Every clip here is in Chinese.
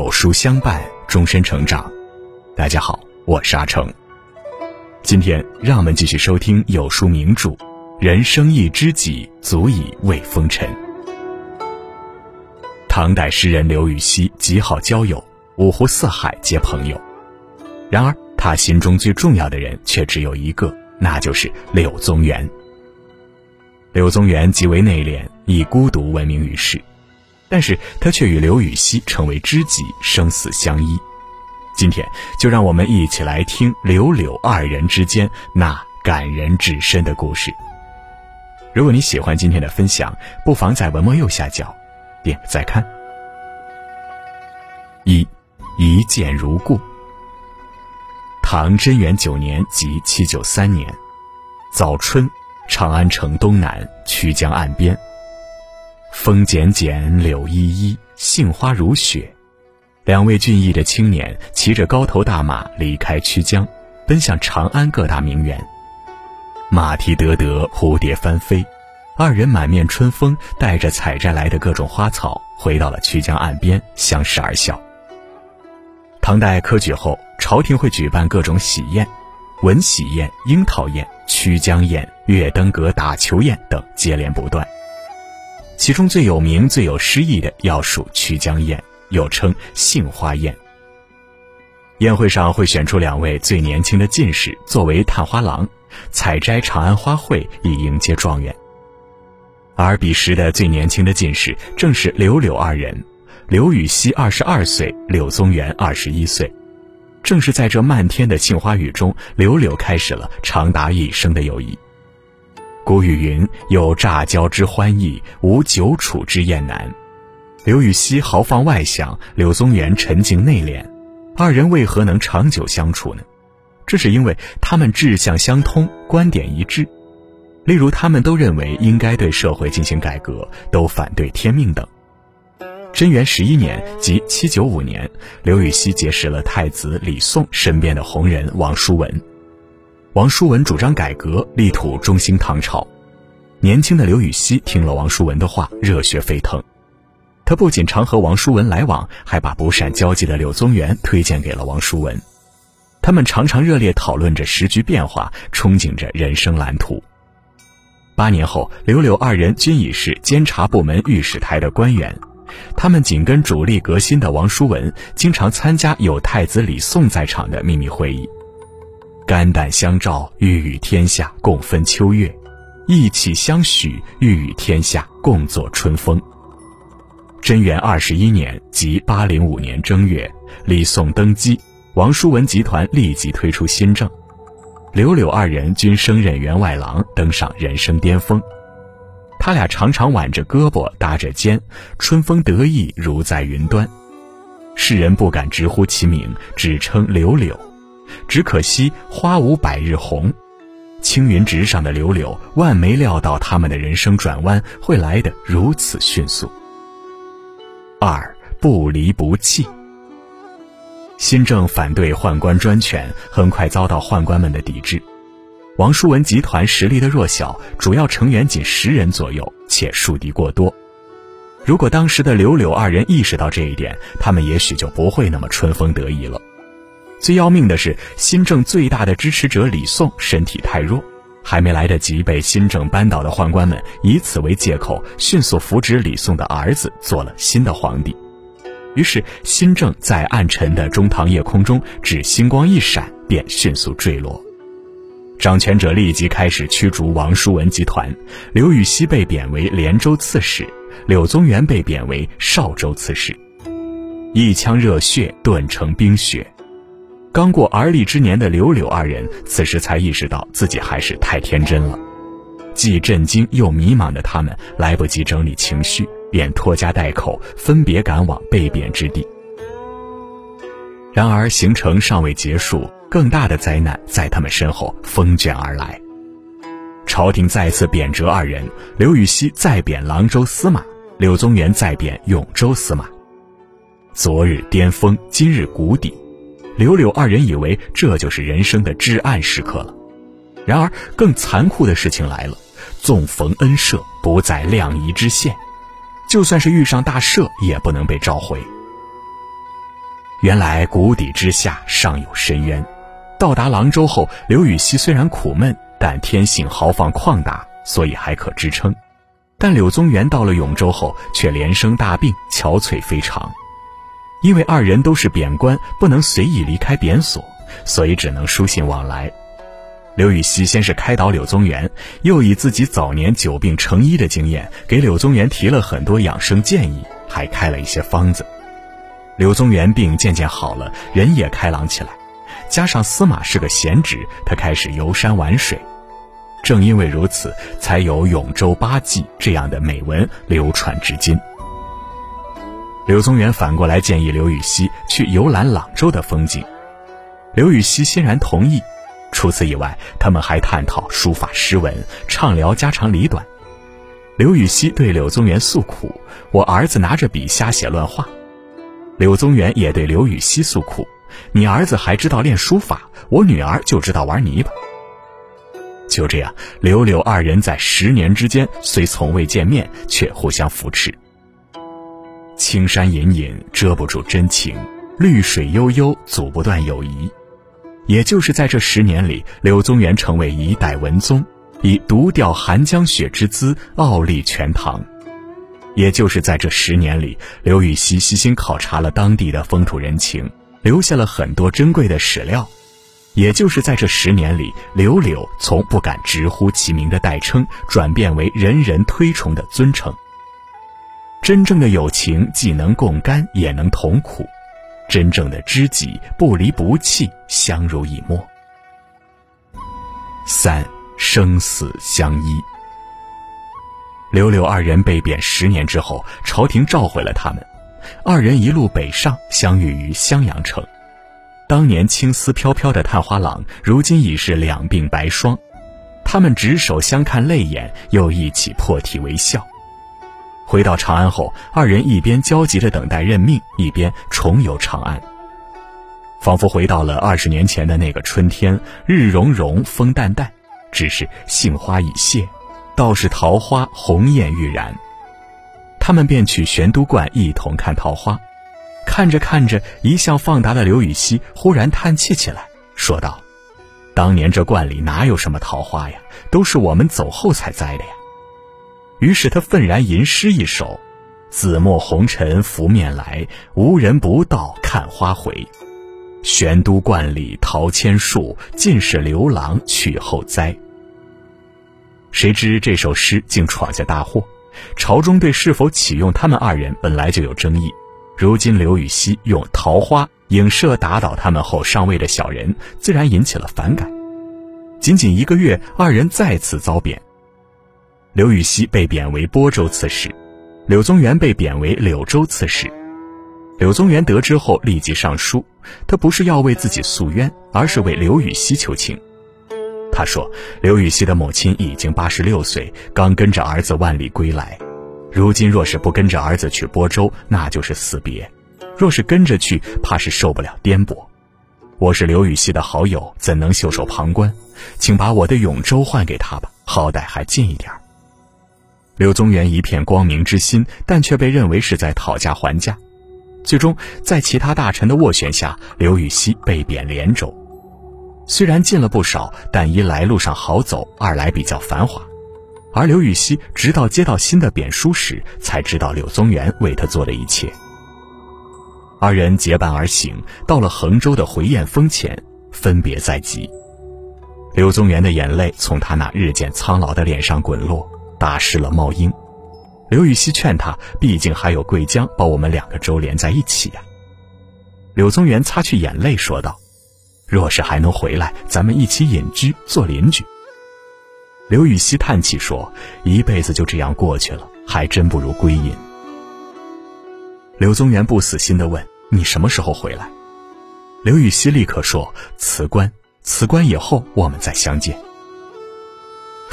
有书相伴，终身成长。大家好，我是阿成。今天让我们继续收听有书名著《人生一知己，足以慰风尘》。唐代诗人刘禹锡极好交友，五湖四海皆朋友。然而，他心中最重要的人却只有一个，那就是柳宗元。柳宗元极为内敛，以孤独闻名于世。但是他却与刘禹锡成为知己，生死相依。今天就让我们一起来听刘柳二人之间那感人至深的故事。如果你喜欢今天的分享，不妨在文末右下角点个再看。一，一见如故。唐贞元九年即七九三年，早春，长安城东南曲江岸边。风剪剪，柳依依，杏花如雪。两位俊逸的青年骑着高头大马离开曲江，奔向长安各大名园。马蹄得得，蝴蝶翻飞，二人满面春风，带着采摘来的各种花草，回到了曲江岸边，相视而笑。唐代科举后，朝廷会举办各种喜宴，文喜宴、樱桃宴、曲江宴、月登阁打球宴等接连不断。其中最有名、最有诗意的，要数曲江宴，又称杏花宴。宴会上会选出两位最年轻的进士作为探花郎，采摘长安花卉以迎接状元。而彼时的最年轻的进士正是刘柳二人，刘禹锡二十二岁，柳宗元二十一岁。正是在这漫天的杏花雨中，刘柳开始了长达一生的友谊。古语云：“有乍交之欢意，无久处之厌难。”刘禹锡豪放外向，柳宗元沉静内敛，二人为何能长久相处呢？这是因为他们志向相通，观点一致。例如，他们都认为应该对社会进行改革，都反对天命等。贞元十一年，即七九五年，刘禹锡结识了太子李诵身边的红人王叔文。王叔文主张改革，力图中兴唐朝。年轻的刘禹锡听了王叔文的话，热血沸腾。他不仅常和王叔文来往，还把不善交际的柳宗元推荐给了王叔文。他们常常热烈讨论着时局变化，憧憬着人生蓝图。八年后，刘柳二人均已是监察部门御史台的官员。他们紧跟主力革新的王叔文，经常参加有太子李诵在场的秘密会议。肝胆相照，欲与天下共分秋月；意气相许，欲与天下共作春风。贞元二十一年，即八零五年正月，李诵登基，王叔文集团立即推出新政，刘柳二人均升任员外郎，登上人生巅峰。他俩常常挽着胳膊，搭着肩，春风得意如在云端。世人不敢直呼其名，只称刘柳。只可惜花无百日红，青云直上的柳柳万没料到他们的人生转弯会来得如此迅速。二不离不弃。新政反对宦官专权，很快遭到宦官们的抵制。王叔文集团实力的弱小，主要成员仅十人左右，且树敌过多。如果当时的刘柳二人意识到这一点，他们也许就不会那么春风得意了。最要命的是，新政最大的支持者李诵身体太弱，还没来得及被新政扳倒的宦官们以此为借口，迅速扶植李诵的儿子做了新的皇帝。于是，新政在暗沉的中唐夜空中只星光一闪，便迅速坠落。掌权者立即开始驱逐王叔文集团，刘禹锡被贬为连州刺史，柳宗元被贬为邵州刺史。一腔热血炖成冰雪。刚过而立之年的刘柳二人，此时才意识到自己还是太天真了。既震惊又迷茫的他们，来不及整理情绪，便拖家带口分别赶往被贬之地。然而行程尚未结束，更大的灾难在他们身后风卷而来。朝廷再次贬谪二人，刘禹锡再贬郎州司马，柳宗元再贬永州司马。昨日巅峰，今日谷底。柳柳二人以为这就是人生的至暗时刻了，然而更残酷的事情来了：纵逢恩赦，不在量仪之限，就算是遇上大赦，也不能被召回。原来谷底之下尚有深渊。到达廊州后，刘禹锡虽然苦闷，但天性豪放旷达，所以还可支撑。但柳宗元到了永州后，却连生大病，憔悴非常。因为二人都是贬官，不能随意离开贬所，所以只能书信往来。刘禹锡先是开导柳宗元，又以自己早年久病成医的经验，给柳宗元提了很多养生建议，还开了一些方子。柳宗元病渐渐好了，人也开朗起来。加上司马是个贤侄，他开始游山玩水。正因为如此，才有《永州八记》这样的美文流传至今。柳宗元反过来建议刘禹锡去游览朗州的风景，刘禹锡欣然同意。除此以外，他们还探讨书法诗文，畅聊家长里短。刘禹锡对柳宗元诉苦：“我儿子拿着笔瞎写乱画。”柳宗元也对刘禹锡诉苦。你儿子还知道练书法，我女儿就知道玩泥巴。就这样，柳柳二人在十年之间虽从未见面，却互相扶持。青山隐隐遮不住真情，绿水悠悠阻不断友谊。也就是在这十年里，柳宗元成为一代文宗，以独钓寒江雪之姿傲立全唐。也就是在这十年里，刘禹锡悉心考察了当地的风土人情。留下了很多珍贵的史料，也就是在这十年里，柳柳从不敢直呼其名的代称，转变为人人推崇的尊称。真正的友情既能共甘，也能同苦；真正的知己不离不弃，相濡以沫。三生死相依。柳柳二人被贬十年之后，朝廷召回了他们。二人一路北上，相遇于襄阳城。当年青丝飘飘的探花郎，如今已是两鬓白霜。他们执手相看泪眼，又一起破涕为笑。回到长安后，二人一边焦急地等待任命，一边重游长安，仿佛回到了二十年前的那个春天，日融融，风淡淡，只是杏花已谢，倒是桃花红艳欲燃。他们便去玄都观一同看桃花，看着看着，一向放达的刘禹锡忽然叹气起来，说道：“当年这观里哪有什么桃花呀？都是我们走后才栽的呀。”于是他愤然吟诗一首：“紫陌红尘拂面来，无人不到看花回。玄都观里桃千树，尽是刘郎去后栽。”谁知这首诗竟闯下大祸。朝中对是否启用他们二人本来就有争议，如今刘禹锡用桃花影射打倒他们后上位的小人，自然引起了反感。仅仅一个月，二人再次遭贬。刘禹锡被贬为播州刺史，柳宗元被贬为柳州刺史。柳宗元得知后立即上书，他不是要为自己诉冤，而是为刘禹锡求情。他说：“刘禹锡的母亲已经八十六岁，刚跟着儿子万里归来，如今若是不跟着儿子去播州，那就是死别；若是跟着去，怕是受不了颠簸。我是刘禹锡的好友，怎能袖手旁观？请把我的永州换给他吧，好歹还近一点。”柳宗元一片光明之心，但却被认为是在讨价还价。最终，在其他大臣的斡旋下，刘禹锡被贬连州。虽然进了不少，但一来路上好走，二来比较繁华。而刘禹锡直到接到新的贬书时，才知道柳宗元为他做的一切。二人结伴而行，到了衡州的回雁峰前，分别在即。柳宗元的眼泪从他那日渐苍老的脸上滚落，打湿了帽缨。刘禹锡劝他，毕竟还有桂江把我们两个州连在一起呀。柳宗元擦去眼泪，说道。若是还能回来，咱们一起隐居做邻居。刘禹锡叹气说：“一辈子就这样过去了，还真不如归隐。”柳宗元不死心地问：“你什么时候回来？”刘禹锡立刻说：“辞官，辞官以后我们再相见。”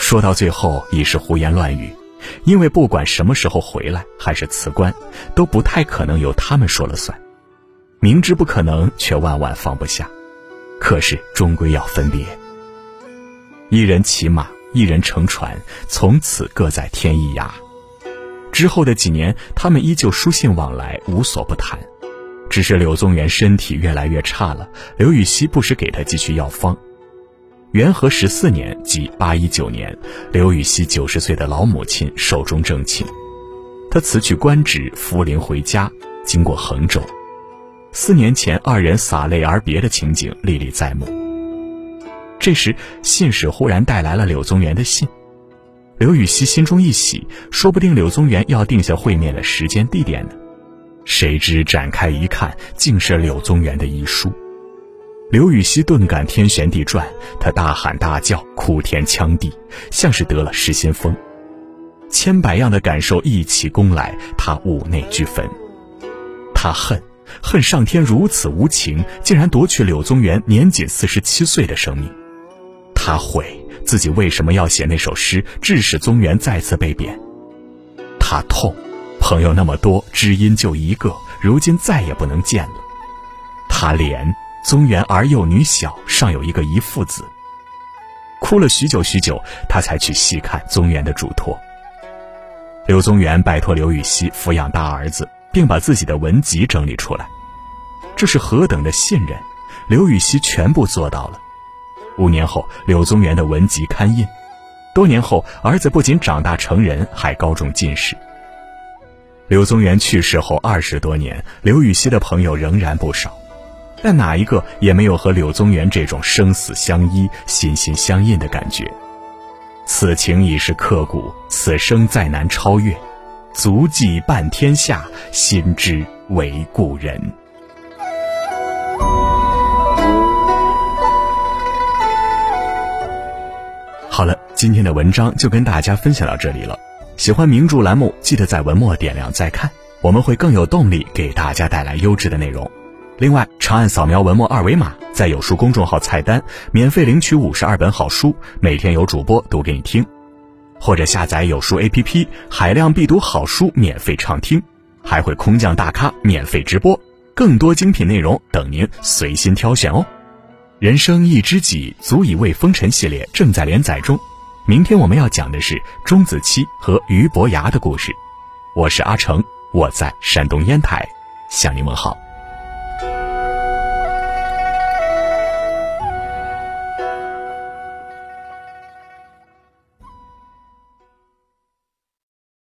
说到最后已是胡言乱语，因为不管什么时候回来还是辞官，都不太可能由他们说了算。明知不可能，却万万放不下。可是终归要分别，一人骑马，一人乘船，从此各在天一涯。之后的几年，他们依旧书信往来，无所不谈，只是柳宗元身体越来越差了，刘禹锡不时给他寄去药方。元和十四年，即八一九年，刘禹锡九十岁的老母亲寿终正寝，他辞去官职，扶灵回家，经过衡州。四年前，二人洒泪而别的情景历历在目。这时，信使忽然带来了柳宗元的信，刘禹锡心中一喜，说不定柳宗元要定下会面的时间地点呢。谁知展开一看，竟是柳宗元的遗书。刘禹锡顿感天旋地转，他大喊大叫，哭天抢地，像是得了失心疯。千百样的感受一起攻来，他五内俱焚。他恨，恨上天如此无情，竟然夺去柳宗元年仅四十七岁的生命。他悔，自己为什么要写那首诗，致使宗元再次被贬。他痛，朋友那么多，知音就一个，如今再也不能见了。他怜。宗元儿幼女小，尚有一个遗父子。哭了许久许久，他才去细看宗元的嘱托。刘宗元拜托刘禹锡抚养大儿子，并把自己的文集整理出来，这是何等的信任！刘禹锡全部做到了。五年后，柳宗元的文集刊印。多年后，儿子不仅长大成人，还高中进士。柳宗元去世后二十多年，刘禹锡的朋友仍然不少。但哪一个也没有和柳宗元这种生死相依、心心相印的感觉。此情已是刻骨，此生再难超越。足迹半天下，心知为故人。好了，今天的文章就跟大家分享到这里了。喜欢名著栏目，记得在文末点亮再看，我们会更有动力给大家带来优质的内容。另外，长按扫描文末二维码，在有书公众号菜单免费领取五十二本好书，每天有主播读给你听；或者下载有书 APP，海量必读好书免费畅听，还会空降大咖免费直播，更多精品内容等您随心挑选哦。人生一知己，足以为风尘系列正在连载中，明天我们要讲的是钟子期和俞伯牙的故事。我是阿成，我在山东烟台，向您问好。